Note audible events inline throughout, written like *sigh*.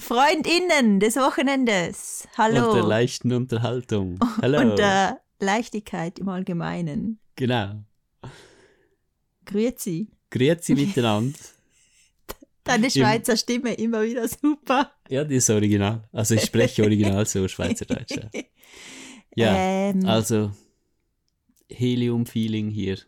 Freundinnen des Wochenendes. Hallo. Und der leichten Unterhaltung. *laughs* Hallo. Und der Leichtigkeit im Allgemeinen. Genau. Grüezi. Grüezi miteinander. *laughs* Deine Schweizer Stimme immer wieder super. Ja, die ist original. Also ich spreche original so Schweizerdeutsch. Ja, ja Ähm. also Helium-Feeling hier.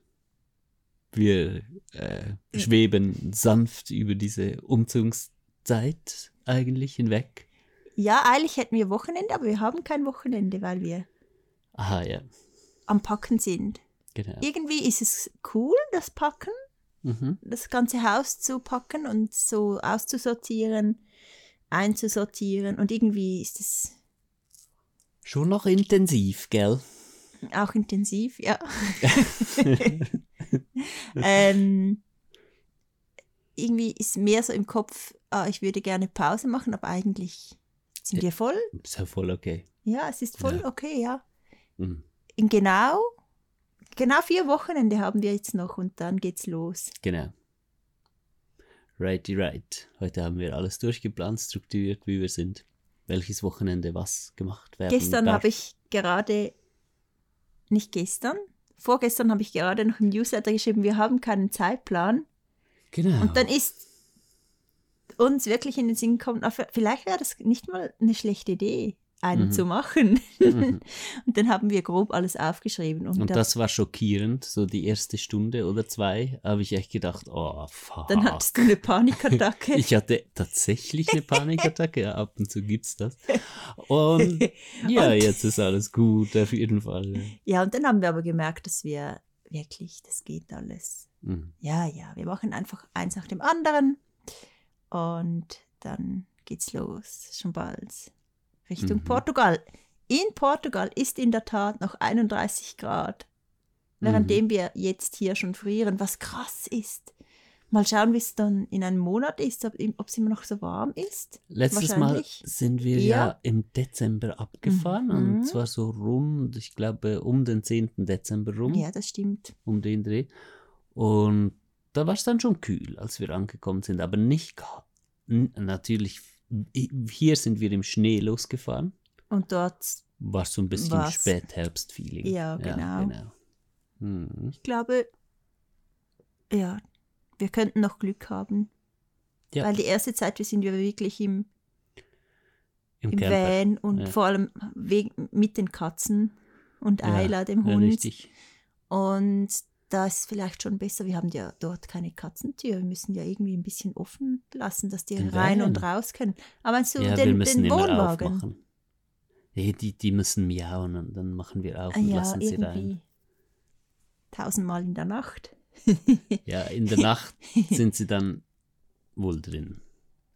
Wir äh, schweben sanft über diese Umzugszeit eigentlich hinweg. Ja, eigentlich hätten wir Wochenende, aber wir haben kein Wochenende, weil wir Aha, ja, am Packen sind. genau. Irgendwie ist es cool, das Packen, Mhm. das ganze Haus zu packen und so auszusortieren, einzusortieren. Und irgendwie ist es Schon noch intensiv, gell? auch intensiv, ja. *laughs* *laughs* ähm, irgendwie ist mehr so im Kopf, ah, ich würde gerne Pause machen, aber eigentlich sind wir voll. Ist ja voll okay. Ja, es ist voll Ja. okay, ja. Mhm. In genau, genau vier Wochenende haben wir jetzt noch und dann geht's los. Genau. Righty right. Heute haben wir alles durchgeplant, strukturiert, wie wir sind. Welches Wochenende was gemacht werden Gestern habe ich gerade, nicht gestern, vorgestern habe ich gerade noch im Newsletter geschrieben, wir haben keinen Zeitplan. Genau. Und dann ist uns wirklich in den Sinn ah, vielleicht wäre das nicht mal eine schlechte Idee, einen Mhm. zu machen. Mhm. *laughs* Und dann haben wir grob alles aufgeschrieben. Und, Und da- das war schockierend, so die erste Stunde oder zwei, habe ich echt gedacht, oh fuck. dann hattest du eine Panikattacke. *laughs* ich hatte tatsächlich eine Panikattacke, ja, ab und zu gibt's das. Und *laughs* ja, Und- jetzt ist alles gut, auf jeden Fall. ja, und dann haben wir aber gemerkt, dass wir wirklich, das geht alles. Mhm. Ja, ja, wir machen einfach eins nach dem anderen und dann geht's los, schon bald Richtung Mhm. Portugal. In Portugal ist in der Tat noch 31 Grad, währenddem wir jetzt hier schon frieren, was krass ist. Mal schauen, wie es dann in einem Monat ist, ob es immer noch so warm ist. Letztes Mal sind wir Ja. ja im Dezember abgefahren Mhm. und zwar so rund, ich glaube, um den 10. Dezember rum, Ja, das stimmt. um den Dreh. Und da war es dann schon kühl, als wir angekommen sind, aber nicht ka- n- natürlich. Hier sind wir im Schnee losgefahren. Und dort, War so ein bisschen Was? Spätherbst-Feeling. Ja, genau. genau. Hm. ich glaube, ja, wir könnten noch Glück haben. Ja. Weil die erste Zeit, wir sind wir wirklich im, Im, im. Van und ja. vor allem wegen, mit den Katzen und Ja, Ayla, dem Ja, Hund. richtig. und da ist vielleicht schon besser, wir haben ja dort keine Katzentür, wir müssen ja irgendwie ein bisschen offen lassen, dass die Den rein und raus können. Aber meinst du ja, den, den Wohnwagen? aufmachen. Nee, die, die müssen miauen und dann machen wir auf Ah und ja, lassen sie rein. tausendmal in der Nacht. *laughs* Ja, in der Nacht *laughs* sind sie dann wohl drin.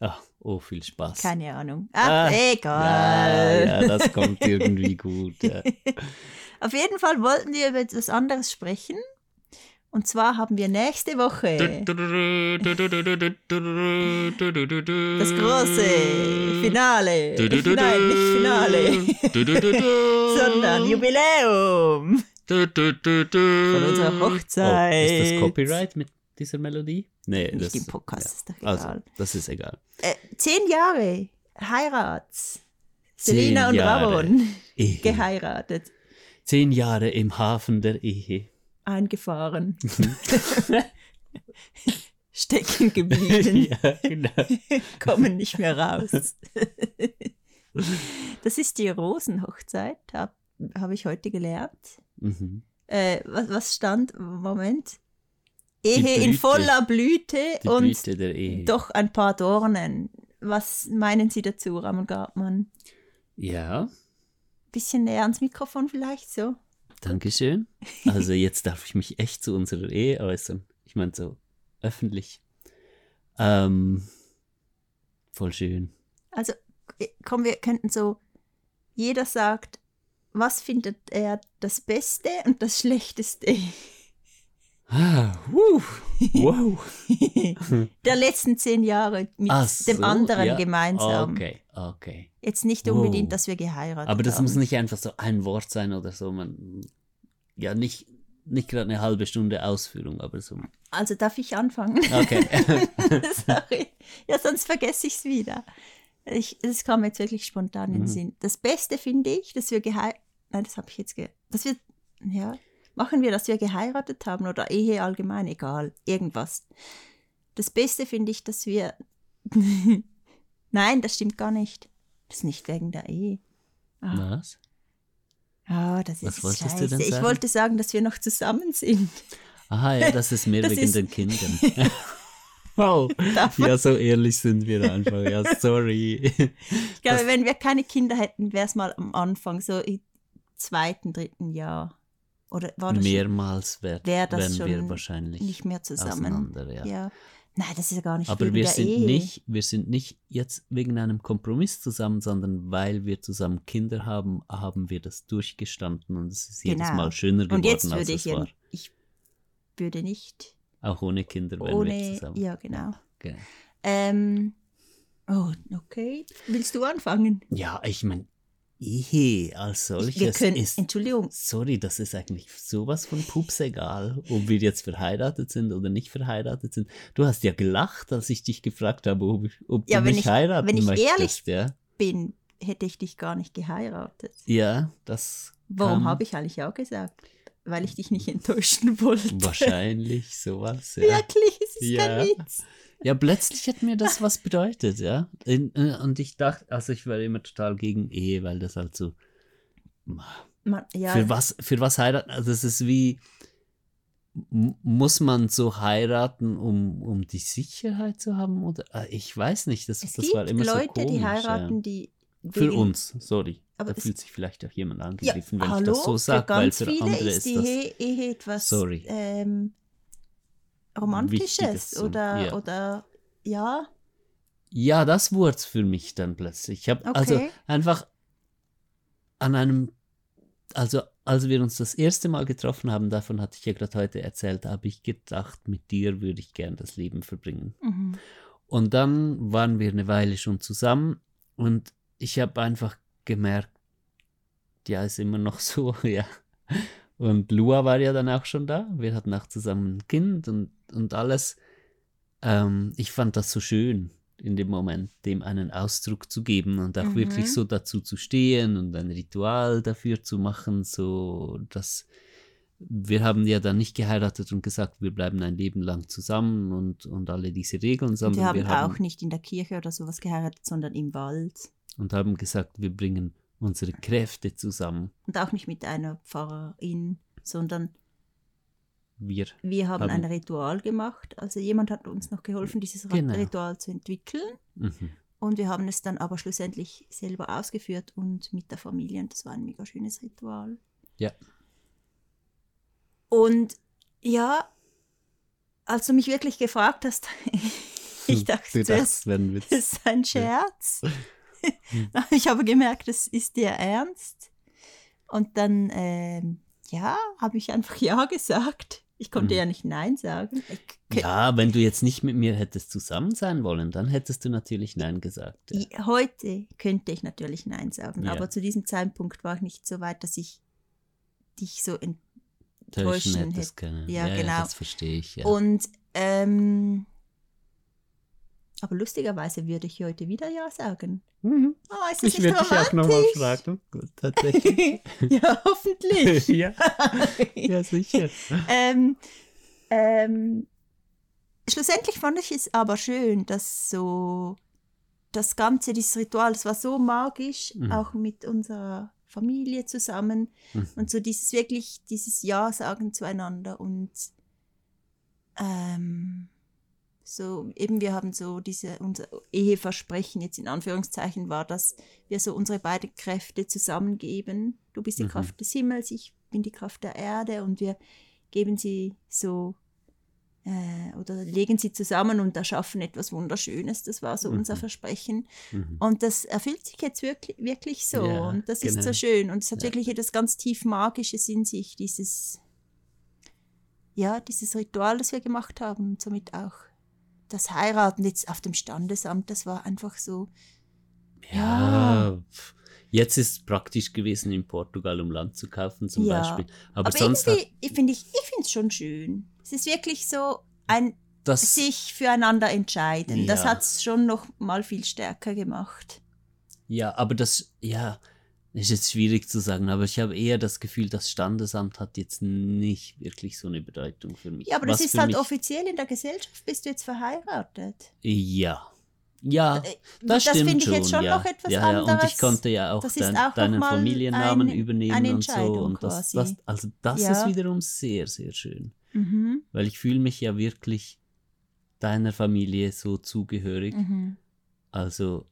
Ach, oh, viel Spaß. Keine Ahnung. Ach, Ah, egal. Ja, ja, das kommt irgendwie gut. Ja. *laughs* Auf jeden Fall wollten wir über etwas anderes sprechen. Und zwar haben wir nächste Woche das große Finale. Nein, nicht Finale, sondern Jubiläum von unserer Oh, Hochzeit. ist das Copyright mit dieser Melodie? Nee, Nicht das, im Podcast, ist doch ja. egal. Also, das ist egal. Äh, zehn Jahre Heirat. Zehn Selina und Jahre. Ramon Ehe. geheiratet, Zehn Jahre im Hafen der Ehe. Eingefahren. *laughs* *laughs* Stecken geblieben. *laughs* ja, genau. kommen nicht mehr raus. das ist die Rosenhochzeit, habe hab ich heute gelernt. Mhm. Äh, was, was stand? Moment. Ehe in voller Blüte Die und Blüte doch ein paar Dornen. Was meinen Sie dazu, Ramon Gartmann? Ja, Bisschen näher ans Mikrofon vielleicht so. Dankeschön. Also jetzt darf ich mich echt zu unserer Ehe äußern. Ich meine so öffentlich. Ähm, voll schön. Also, äh, komm, wir könnten so, jeder sagt, was findet er das Beste und das Schlechteste Ah, wuh, wow. *laughs* der letzten zehn Jahre mit Ach dem so, anderen ja. gemeinsam. Okay, okay. Jetzt nicht Wow. unbedingt, dass wir geheiratet Aber das haben. muss nicht einfach so ein Wort sein oder so. Man, ja, nicht, nicht gerade eine halbe Stunde Ausführung, aber so. Also darf ich anfangen? Okay. *laughs* Sorry. Ja, sonst vergesse ich es wieder. Ich, das kam jetzt wirklich spontan in den Mhm. Sinn. Das Beste finde ich, dass wir geheiratet, nein, das habe ich jetzt, ge dass wir, ja, machen wir, dass wir geheiratet haben oder Ehe allgemein, egal, irgendwas. Das Beste finde ich, dass wir, *laughs* nein, das stimmt gar nicht. Das ist nicht wegen der Ehe. Ah, Was? ah, das Was ist wolltest du scheiße. denn Ich sagen? wollte sagen, dass wir noch zusammen sind. Aha, ja, das ist mehr *laughs* Das wegen ist- den Kindern. *laughs* wow. Davon- Ja, so ehrlich sind wir einfach. Ja, sorry. Ich glaube, Das- wenn wir keine Kinder hätten, wäre es mal am Anfang, so im zweiten, dritten Jahr. Oder war das Mehrmals wär, Wär das wären wir wahrscheinlich nicht mehr zusammen? Ja. Ja. Nein, das ist ja gar nicht Aber wir sind, Ehe. nicht, wir sind nicht jetzt wegen einem Kompromiss zusammen, sondern weil wir zusammen Kinder haben, haben wir das durchgestanden und es ist jedes Genau. Mal schöner geworden, Und jetzt als würde es ich, ja- war. ich würde nicht Auch ohne Kinder wären wir ohne, zusammen. ja genau. Okay. Ähm, oh, okay. Willst du anfangen? Ja, ich meine, Ehe als solches können, ist Entschuldigung, Sorry, das ist eigentlich sowas von Pups egal, ob wir jetzt verheiratet sind oder nicht verheiratet sind. Du hast ja gelacht, als ich dich gefragt habe, ob, ob Ja, du mich ich- heiraten wenn ich möchtest. ehrlich- ja? bin, hätte ich dich gar nicht geheiratet. ja, das Warum habe ich eigentlich ja gesagt? Weil ich dich nicht enttäuschen *laughs* wollte. wahrscheinlich sowas. Ja. Wirklich, es ist Ja. kein Witz. Ja, plötzlich hat mir das was bedeutet, ja. Äh, und ich dachte, also ich war immer total gegen Ehe, weil das halt so Man, ja, Für was, für was heiraten? Also es ist wie, muss man so heiraten, um, um die Sicherheit zu haben? Oder äh, ich weiß nicht, das, es das war immer Leute, so komisch. die heiraten, die ja. Für wegen- uns, sorry. Aber da fühlt sich vielleicht auch jemand Ja, angegriffen, wenn hallo, ich das so sage, für weil für viele andere ist die das... Ehe, Ehe etwas Sorry. ähm, Romantisches oder, ja. oder ja, Ja, das wurde für mich dann plötzlich. Ich habe also Okay. einfach an einem, also als wir uns das erste Mal getroffen haben, davon hatte ich ja gerade heute erzählt, habe ich gedacht, mit dir würde ich gern das Leben verbringen. mhm. Und dann waren wir eine Weile schon zusammen und ich habe einfach gemerkt, ja, ist immer noch so, *laughs* ja. Und Lua war ja dann auch schon da. Wir hatten auch zusammen ein Kind und, und alles. Ähm, ich fand das so schön, in dem Moment, dem einen Ausdruck zu geben und auch Mhm. wirklich so dazu zu stehen und ein Ritual dafür zu machen, so dass wir haben ja dann nicht geheiratet und gesagt, wir bleiben ein Leben lang zusammen und, und alle diese Regeln, sondern wir haben auch nicht in der Kirche oder sowas geheiratet, sondern im Wald. und haben gesagt, wir bringen unsere Kräfte zusammen. Und auch nicht mit einer Pfarrerin, sondern Wir. wir haben Haben- ein Ritual gemacht. Also jemand hat uns noch geholfen, dieses Genau. Ritual zu entwickeln. Mhm. Und wir haben es dann aber schlussendlich selber ausgeführt und mit der Familie. Und das war ein mega schönes Ritual. Ja. Und ja, als du mich wirklich gefragt hast, *laughs* ich dachte du dachtest, wenn Witz. das ist ein Scherz. *laughs* ich habe gemerkt, das ist dir ernst. Und dann, ähm, ja, habe ich einfach Ja gesagt. Ich konnte Mhm. ja nicht Nein sagen. Ich, Ja, wenn du jetzt nicht mit mir hättest zusammen sein wollen, dann hättest du natürlich Nein gesagt. Ja. Heute könnte ich natürlich Nein sagen, Ja. aber zu diesem Zeitpunkt war ich nicht so weit, dass ich dich so Täuschen enttäuschen hätte. können. Ja, genau. das verstehe ich. Ja. Und ähm, aber lustigerweise würde ich heute wieder Ja sagen. Mhm. Oh, ist das Ich würde dich auch nochmal fragen. Gut, tatsächlich. *laughs* ja, hoffentlich. *laughs* ja, *laughs* ja, sicher. ähm, ähm, schlussendlich fand ich es aber schön, dass so das Ganze, dieses Ritual, das war so magisch, Mhm. auch mit unserer Familie zusammen Mhm. und so dieses wirklich, dieses Ja sagen zueinander und ähm, so eben wir haben so diese, unser Eheversprechen jetzt in Anführungszeichen war, dass wir so unsere beiden Kräfte zusammengeben. Du bist die Mhm. Kraft des Himmels, ich bin die Kraft der Erde und wir geben sie so äh, oder legen sie zusammen und erschaffen etwas Wunderschönes. Das war so unser Mhm. Versprechen. Mhm. Und das erfüllt sich jetzt wirklich, wirklich so. Ja, und das ist genau. so schön. Und es hat Ja. wirklich etwas ganz tief Magisches in sich, dieses, ja, dieses Ritual, das wir gemacht haben. Und somit auch das Heiraten jetzt auf dem Standesamt, das war einfach so, Ja, pf, jetzt ist es praktisch gewesen, in Portugal um Land zu kaufen zum Ja. Beispiel. Aber, aber, sonst irgendwie, ich finde ich, ich finde es schon schön. Es ist wirklich so ein, das, sich füreinander entscheiden. Das Ja. hat es schon noch mal viel stärker gemacht. ja, aber das, ja, ist jetzt schwierig zu sagen, aber ich habe eher das Gefühl, das Standesamt hat jetzt nicht wirklich so eine Bedeutung für mich. Ja, aber Was das ist halt offiziell in der Gesellschaft, bist du jetzt verheiratet. Ja. Ja, Äh, das, das finde ich schon, jetzt schon ja. noch etwas ja, ja, Und ich anderes. konnte ja auch, dein, auch deinen Familiennamen eine- übernehmen eine und so. Und das, das, also das Ja. ist wiederum sehr, sehr schön. Mhm. Weil ich fühle mich ja wirklich deiner Familie so zugehörig. Mhm. Also,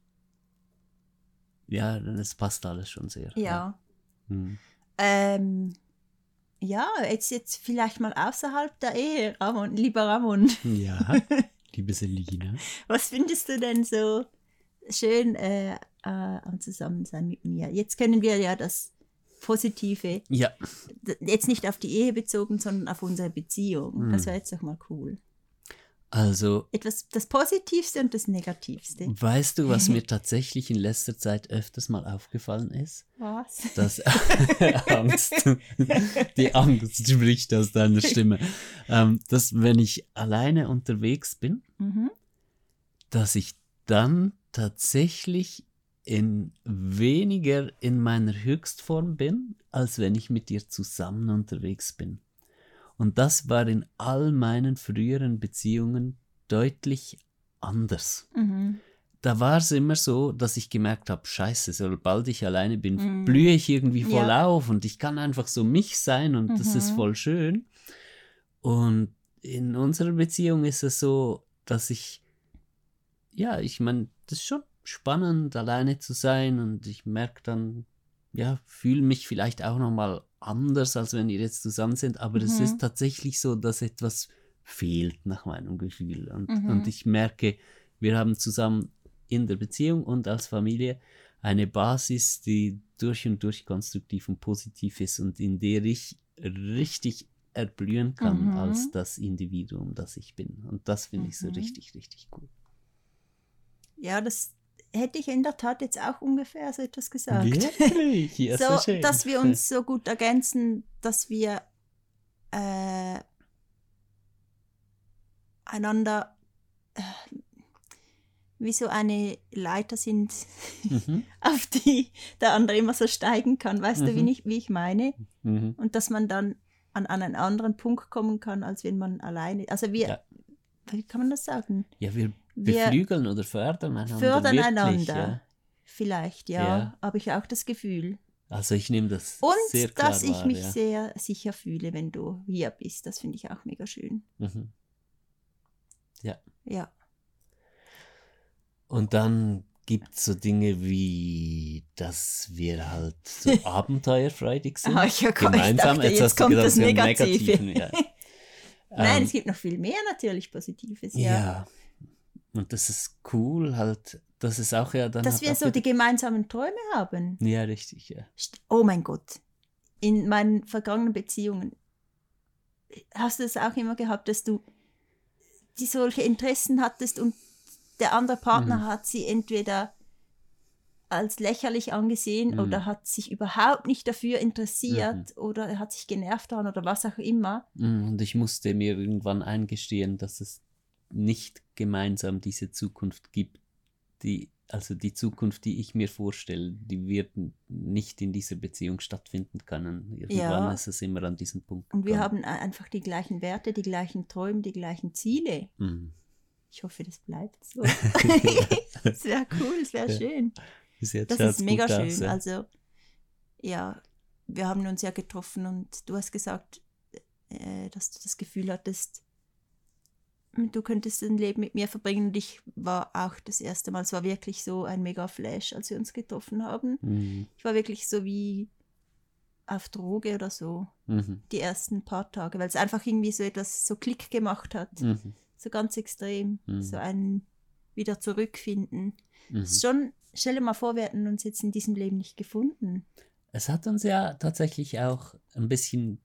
ja, es passt alles schon sehr. Ja. Hm. Ähm, ja, jetzt, jetzt vielleicht mal außerhalb der Ehe, Ramon, lieber Ramon. Ja, *laughs* liebe Selina. Was findest du denn so schön äh, äh, am Zusammensein mit mir? Jetzt können wir ja das Positive, Ja, jetzt nicht auf die Ehe bezogen, sondern auf unsere Beziehung. Das Hm. wäre jetzt doch mal cool. Also, Etwas, das Positivste und das Negativste. weißt du, was mir *laughs* tatsächlich in letzter Zeit öfters mal aufgefallen ist? Was? Das *laughs* Angst. Die Angst spricht aus deiner Stimme. Ähm, dass, wenn ich alleine unterwegs bin, Mhm. dass ich dann tatsächlich in weniger in meiner Höchstform bin, als wenn ich mit dir zusammen unterwegs bin. Und das war in all meinen früheren Beziehungen deutlich anders. Mhm. Da war es immer so, dass ich gemerkt habe, scheiße, sobald ich alleine bin, Mhm. blühe ich irgendwie voll Ja. auf und ich kann einfach so mich sein und das ist Mhm. voll schön. Und in unserer Beziehung ist es so, dass ich, ja, ich meine, das ist schon spannend, alleine zu sein und ich merke dann, ja, fühle mich vielleicht auch nochmal anders, als wenn wir jetzt zusammen sind, aber es Mhm. ist tatsächlich so, dass etwas fehlt nach meinem Gefühl und, Mhm. und ich merke, wir haben zusammen in der Beziehung und als Familie eine Basis, die durch und durch konstruktiv und positiv ist und in der ich richtig erblühen kann Mhm. als das Individuum, das ich bin. Und das finde ich so Mhm. richtig, richtig cool. Ja, das hätte ich in der Tat jetzt auch ungefähr so etwas gesagt. Wirklich? Ja, *laughs* so, schön. dass wir uns so gut ergänzen, dass wir äh, einander äh, wie so eine Leiter sind, Mhm. *laughs* auf die der andere immer so steigen kann. Weißt du, wie Mhm. ich, wie ich meine? Mhm. Und dass man dann an, an einen anderen Punkt kommen kann, als wenn man alleine. Also wir, Ja. wie kann man das sagen? Ja, wir Wir beflügeln oder fördern einander. fördern wirklich, einander. Ja. Vielleicht, ja, Ja. habe ich auch das Gefühl. Also ich nehme das Und sehr klar dass ich wahr, mich ja. sehr sicher fühle, wenn du hier bist. Das finde ich auch mega schön. Mhm. Ja. Und dann gibt es so Dinge wie, dass wir halt so *laughs* abenteuerfreudig sind. Ah, ich, ich Gemeinsam, dachte, jetzt, du kommt gedacht, das Negative. Negativen, ja. *laughs* Nein, Ähm, es gibt noch viel mehr natürlich Positives. ja. Ja. Und das ist cool, halt, dass es auch ja dann. Dass halt wir so die gemeinsamen Träume haben. Ja, richtig, ja. Oh mein Gott. In meinen vergangenen Beziehungen hast du es auch immer gehabt, dass du die solche Interessen hattest und der andere Partner Mhm. hat sie entweder als lächerlich angesehen Mhm. oder hat sich überhaupt nicht dafür interessiert oder er hat sich genervt daran oder was auch immer. Mm, Und ich musste mir irgendwann eingestehen, dass es nicht gemeinsam diese Zukunft gibt, die, also die Zukunft, die ich mir vorstelle, die wird nicht in dieser Beziehung stattfinden können. Irgendwann Ja. ist es immer an diesem Punkt. Und wir gekommen. haben a- einfach die gleichen Werte, die gleichen Träume, die gleichen Ziele. Mm. Ich hoffe, das bleibt so. *laughs* *laughs* das wäre cool, das wäre Ja. schön. Das ist mega schön. aus, ja. Also, ja, wir haben uns ja getroffen und du hast gesagt, äh, dass du das Gefühl hattest, du könntest ein Leben mit mir verbringen. Und ich war auch das erste Mal, es war wirklich so ein mega Flash, als wir uns getroffen haben. Mhm. Ich war wirklich so wie auf Droge oder so, Mhm. die ersten paar Tage, weil es einfach irgendwie so etwas so Klick gemacht hat. Mhm. So ganz extrem. Mhm. So ein wieder zurückfinden. Mhm. Schon, stell dir mal vor, wir hätten uns jetzt in diesem Leben nicht gefunden. Es hat uns ja tatsächlich auch ein bisschen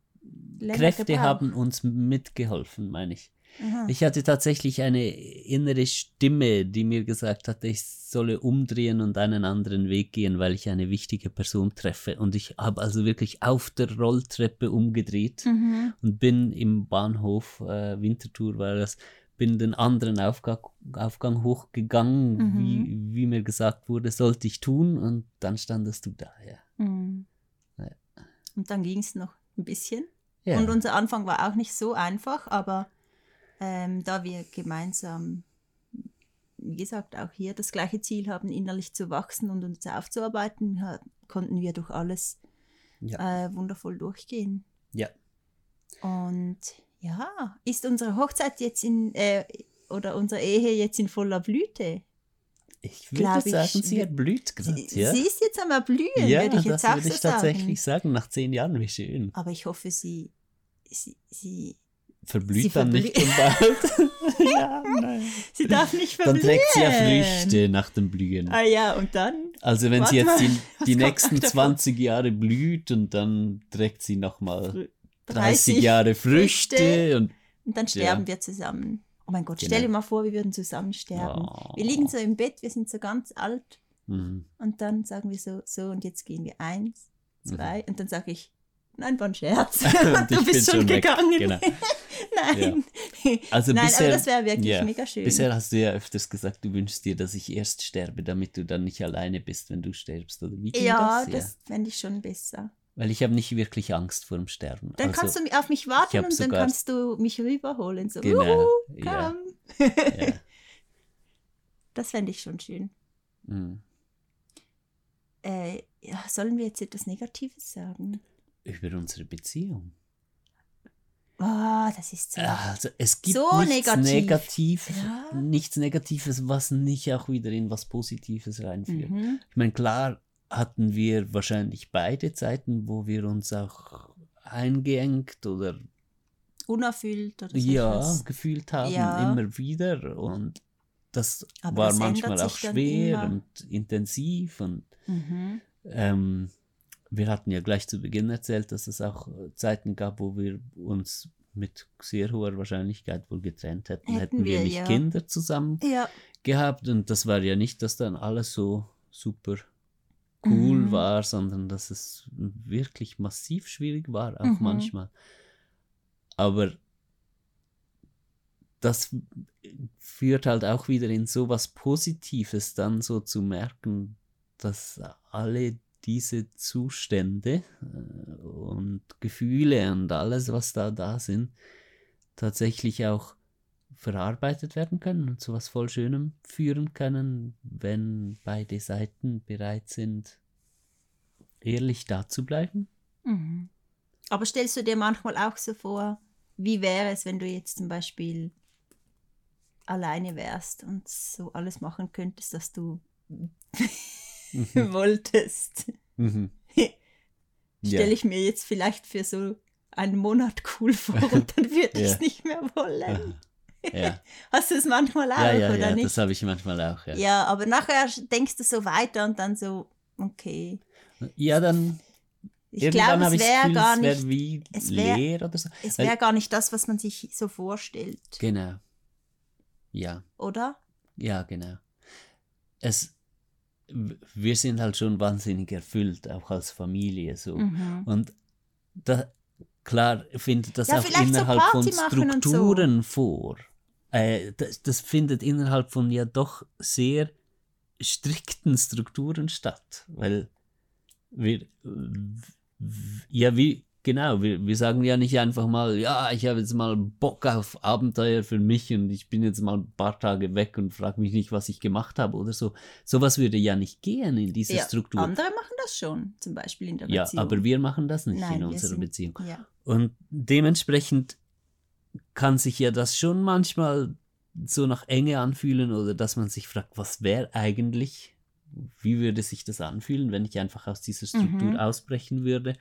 Länger Kräfte gebraucht. haben uns mitgeholfen, meine ich. Aha. Ich hatte tatsächlich eine innere Stimme, die mir gesagt hatte, ich solle umdrehen und einen anderen Weg gehen, weil ich eine wichtige Person treffe. Und ich habe also wirklich auf der Rolltreppe umgedreht Mhm. und bin im Bahnhof, äh, Winterthur war das, bin den anderen Aufgang, Aufgang hochgegangen, Mhm. wie, wie mir gesagt wurde, sollte ich tun. Und dann standest du da, ja. Mhm. Ja. Und dann ging es noch ein bisschen. ja. Und unser Anfang war auch nicht so einfach, aber ähm, da wir gemeinsam, wie gesagt, auch hier das gleiche Ziel haben, innerlich zu wachsen und uns aufzuarbeiten, konnten wir durch alles ja. äh, wundervoll durchgehen. ja. Und ja, ist unsere Hochzeit jetzt in, äh, oder unsere Ehe jetzt in voller Blüte? Ich würde ich, sagen, sie erblüht gerade, Sie, ja. sie ist jetzt am Erblühen, ja, würde ich jetzt das auch würde so ich tatsächlich sagen. sagen. Nach zehn Jahren, wie schön. Aber ich hoffe, sie, sie, sie, Verblüht Sie dann nicht verblüht. bald. *laughs* ja, nein. sie darf nicht Dann verblühen. trägt sie ja Früchte nach dem Blühen. Ah ja, und dann? Also wenn Warte sie jetzt die, die nächsten noch davon? 20 Jahre blüht und dann trägt sie nochmal 30 30 Jahre Früchte, Früchte. und Und dann sterben Ja. wir zusammen. Oh mein Gott, Genau. stell dir mal vor, wir würden zusammen sterben. Oh. Wir liegen so im Bett, wir sind so ganz alt Mhm. und dann sagen wir so, so und jetzt gehen wir eins, Mhm. zwei und dann sage ich, nein, war ein Scherz. *laughs* Du bist schon schon gegangen. Genau. *laughs* nein. Also nein, bisher, aber das wäre wirklich ja, mega schön. bisher hast du ja öfters gesagt, du wünschst dir, dass ich erst sterbe, damit du dann nicht alleine bist, wenn du stirbst. Oder wie ja, das? das fände ich schon besser. Weil ich habe nicht wirklich Angst vor dem Sterben. Dann also, kannst du auf mich warten und dann kannst du mich rüberholen. So, Genau, "Wuhu, ja. komm. ja. *laughs* Das fände ich schon schön. Mhm. Äh, ja, sollen wir jetzt etwas Negatives sagen? Über unsere Beziehung. Ah, das ist so. Also es gibt So nichts negativ. Negatives, Ja. nichts Negatives, was nicht auch wieder in was Positives reinführt. Mhm. Ich meine, klar hatten wir wahrscheinlich beide Zeiten, wo wir uns auch eingeengt oder Unerfüllt oder so ja, etwas. gefühlt haben, Ja. immer wieder. Und das Aber war das manchmal auch schwer und intensiv. Und Mhm. ähm, wir hatten ja gleich zu Beginn erzählt, dass es auch Zeiten gab, wo wir uns mit sehr hoher Wahrscheinlichkeit wohl getrennt hätten, Hätten hätten, wir wir, nicht ja. Kinder zusammen Ja. gehabt. Und das war ja nicht, dass dann alles so super cool Mhm. war, sondern dass es wirklich massiv schwierig war, auch Mhm. manchmal. Aber das führt halt auch wieder in so was Positives, dann so zu merken, dass alle diese Zustände äh, und Gefühle und alles, was da da sind, tatsächlich auch verarbeitet werden können und zu was voll Schönem führen können, wenn beide Seiten bereit sind, ehrlich da zu bleiben. Mhm. Aber stellst du dir manchmal auch so vor, wie wäre es, wenn du jetzt zum Beispiel alleine wärst und so alles machen könntest, was du *laughs* wolltest? Mhm. *laughs* Stelle ich mir jetzt vielleicht für so einen Monat cool vor und dann würde ich *laughs* Ja. es nicht mehr wollen. Ja, Hast du es manchmal auch, ja, ja, oder ja nicht? das habe ich manchmal auch. Ja, Ja, aber nachher denkst du so weiter und dann so, okay. ja dann Ich glaube, es wäre gar es wäre nicht, wie es wär- leer oder so. es wäre gar nicht das, was man sich so vorstellt, Genau. Ja, oder? ja, genau. Es, wir sind halt schon wahnsinnig erfüllt, auch als Familie so. Mhm. Und da, klar findet das Ja, auch vielleicht so innerhalb von und so. Strukturen vor. Äh, das, das findet innerhalb von ja doch sehr strikten Strukturen statt, weil wir, ja, wie, genau, wir, wir sagen ja nicht einfach mal, ja, ich habe jetzt mal Bock auf Abenteuer für mich und ich bin jetzt mal ein paar Tage weg und frage mich nicht, was ich gemacht habe oder so. Sowas würde ja nicht gehen in dieser Ja, Struktur. andere machen das schon, zum Beispiel in der Ja, Beziehung. aber wir machen das nicht Nein, in unserer sind- Beziehung. Ja. Und dementsprechend kann sich ja das schon manchmal so nach Enge anfühlen oder dass man sich fragt, was wäre eigentlich, wie würde sich das anfühlen, wenn ich einfach aus dieser Struktur Mhm. ausbrechen würde.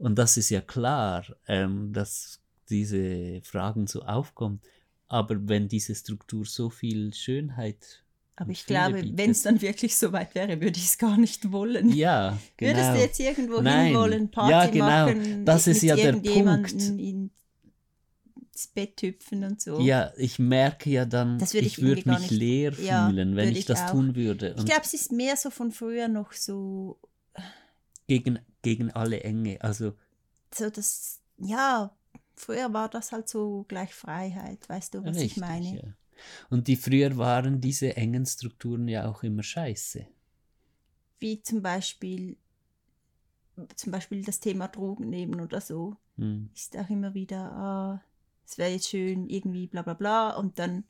Und das ist ja klar, ähm, dass diese Fragen so aufkommen. Aber wenn diese Struktur so viel Schönheit. Aber ich glaube, wenn es dann wirklich so weit wäre, würde ich es gar nicht wollen. Ja, genau. *laughs* Würdest du jetzt irgendwo Nein. hinwollen, Party Ja, genau. machen, Das ist ja der Punkt. ins Bett hüpfen und so? Ja, ich merke ja dann, würde ich, ich würde mich nicht- leer Ja, fühlen, wenn ich, ich das auch. tun würde. Ich Und glaube, es ist mehr so von früher noch so, gegen, gegen alle Enge. Also, so das, ja, früher war das halt so gleich Freiheit, weißt du, was ich meine? Ja. Und die früher waren diese engen Strukturen ja auch immer scheiße. Wie zum Beispiel, zum Beispiel das Thema Drogen nehmen oder so. Hm. Ist auch immer wieder, ah, es wäre jetzt schön, irgendwie bla bla bla. Und dann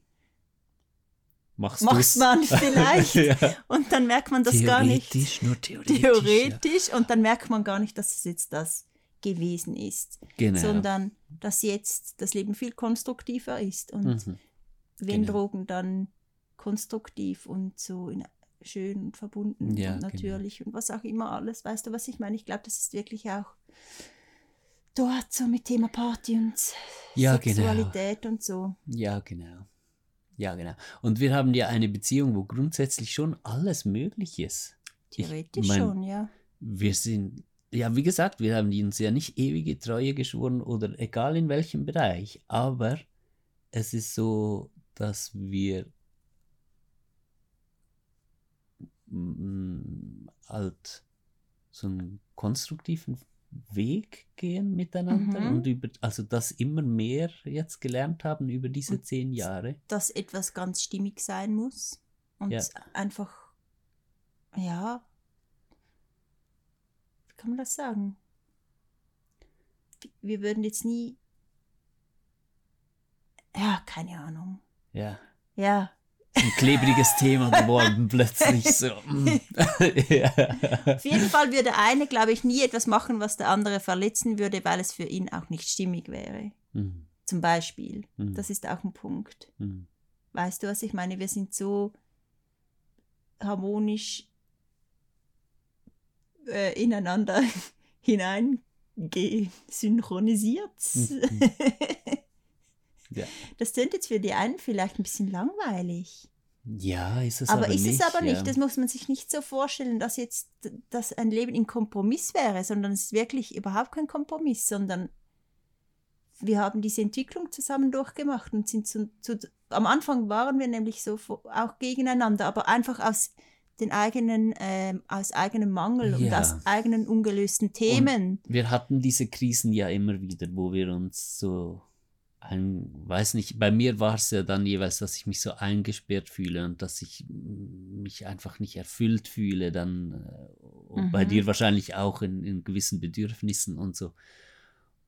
Machst macht man vielleicht. *laughs* ja. Und dann merkt man das gar nicht. Theoretisch, nur theoretisch. Theoretisch. Und dann merkt man gar nicht, dass es jetzt das gewesen ist. Ja. Genau. Sondern dass jetzt das Leben viel konstruktiver ist. Und Mhm. wenn genau. Drogen dann konstruktiv und so schön und verbunden Ja, und genau. natürlich und was auch immer alles. Weißt du, was ich meine? Ich glaube, das ist wirklich auch dort so mit Thema Party und Ja, genau. Sexualität und so. Ja, genau. Ja, genau. Und wir haben ja eine Beziehung, wo grundsätzlich schon alles möglich ist. Ich Theoretisch mein, schon, ja. Wir sind, ja, wie gesagt, wir haben uns ja nicht ewige Treue geschworen oder egal in welchem Bereich, aber es ist so, dass wir halt so einen konstruktiven Weg gehen miteinander Mhm. und über, also das immer mehr jetzt gelernt haben über diese Und zehn Jahre. Dass etwas ganz stimmig sein muss und Ja. einfach, ja, wie kann man das sagen? Wir würden jetzt nie, ja, keine Ahnung. Ja. Ja, Ein klebriges Thema geworden, plötzlich so. *laughs* mm. *laughs* ja. Auf jeden Fall würde eine, glaube ich, nie etwas machen, was der andere verletzen würde, weil es für ihn auch nicht stimmig wäre. Mm, Zum Beispiel. Mhm. Das ist auch ein Punkt. mm. Weißt du, was ich meine? Wir sind so harmonisch äh, ineinander *laughs* hineingesynchronisiert. Mhm. Ja. Das klingt jetzt für die einen vielleicht ein bisschen langweilig. Ja, ist es aber, aber, ist nicht. es aber nicht. Ja. Das muss man sich nicht so vorstellen, dass jetzt dass ein Leben in Kompromiss wäre, sondern es ist wirklich überhaupt kein Kompromiss, sondern wir haben diese Entwicklung zusammen durchgemacht und sind zu, zu, am Anfang waren wir nämlich so auch gegeneinander, aber einfach aus den eigenen, ähm, aus eigenem Mangel und Ja. aus eigenen ungelösten Themen. Wir hatten diese Krisen ja immer wieder, wo wir uns so ein, weiß nicht, bei mir war es ja dann jeweils, dass ich mich so eingesperrt fühle und dass ich mich einfach nicht erfüllt fühle, dann äh, und bei Mhm. dir wahrscheinlich auch in, in gewissen Bedürfnissen und so.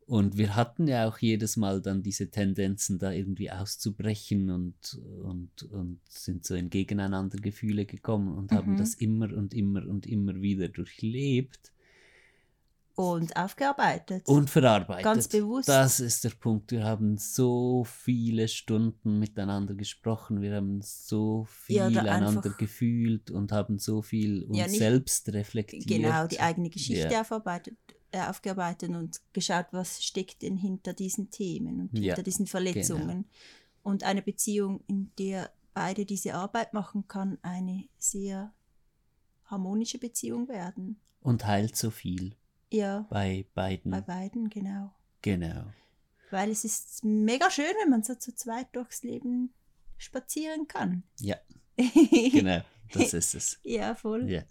Und wir hatten ja auch jedes Mal dann diese Tendenzen, da irgendwie auszubrechen und, und, und sind so in Gegeneinandergefühle gekommen und haben Mhm. das immer und immer und immer wieder durchlebt Und aufgearbeitet. und verarbeitet. Ganz bewusst. Das ist der Punkt. Wir haben so viele Stunden miteinander gesprochen, wir haben so viel Ja, einander gefühlt und haben so viel uns Ja, nicht- selbst reflektiert. Genau, die eigene Geschichte Ja. aufarbeitet, äh, aufgearbeitet und geschaut, was steckt denn hinter diesen Themen und hinter diesen Verletzungen. Und eine Beziehung, in der beide diese Arbeit machen, kann eine sehr harmonische Beziehung werden. Und heilt so viel Ja, bei beiden. bei beiden, genau. Genau. Weil es ist mega schön, wenn man so zu zweit durchs Leben spazieren kann. Ja, *laughs* genau. Das ist es. ja, voll. Ja.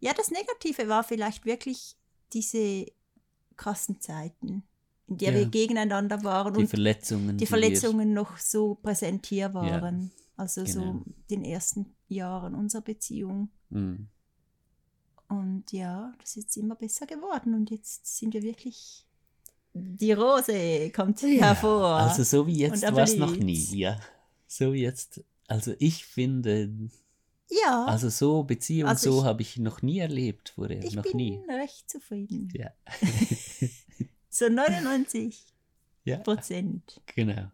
Ja, das Negative war vielleicht wirklich diese krassen Zeiten, in der Ja. wir gegeneinander waren Die und Verletzungen. die Verletzungen noch so präsent hier waren. Also genau. so den ersten Jahren unserer Beziehung. Mm. Und ja, das ist jetzt immer besser geworden und jetzt sind wir wirklich. Die Rose kommt hervor. Also so wie jetzt war es noch nie, ja. So wie jetzt, also ich finde, ja, also so Beziehung, Also so habe ich noch nie erlebt vorher, ich noch bin nie. recht zufrieden. Ja, *laughs* So 99 ja, Prozent. genau.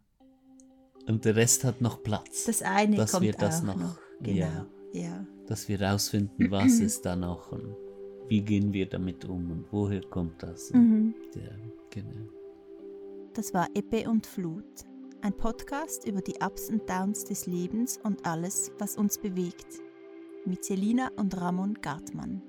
Und der Rest hat noch Platz, Das eine Dass kommt wir das auch noch- noch. Genau. ja. ja. Dass wir rausfinden, was ist da noch und wie gehen wir damit um und woher kommt das. Mhm. ja, genau. Das war Ebbe und Flut, ein Podcast über die Ups und Downs des Lebens und alles, was uns bewegt, mit Selina und Ramon Gartmann.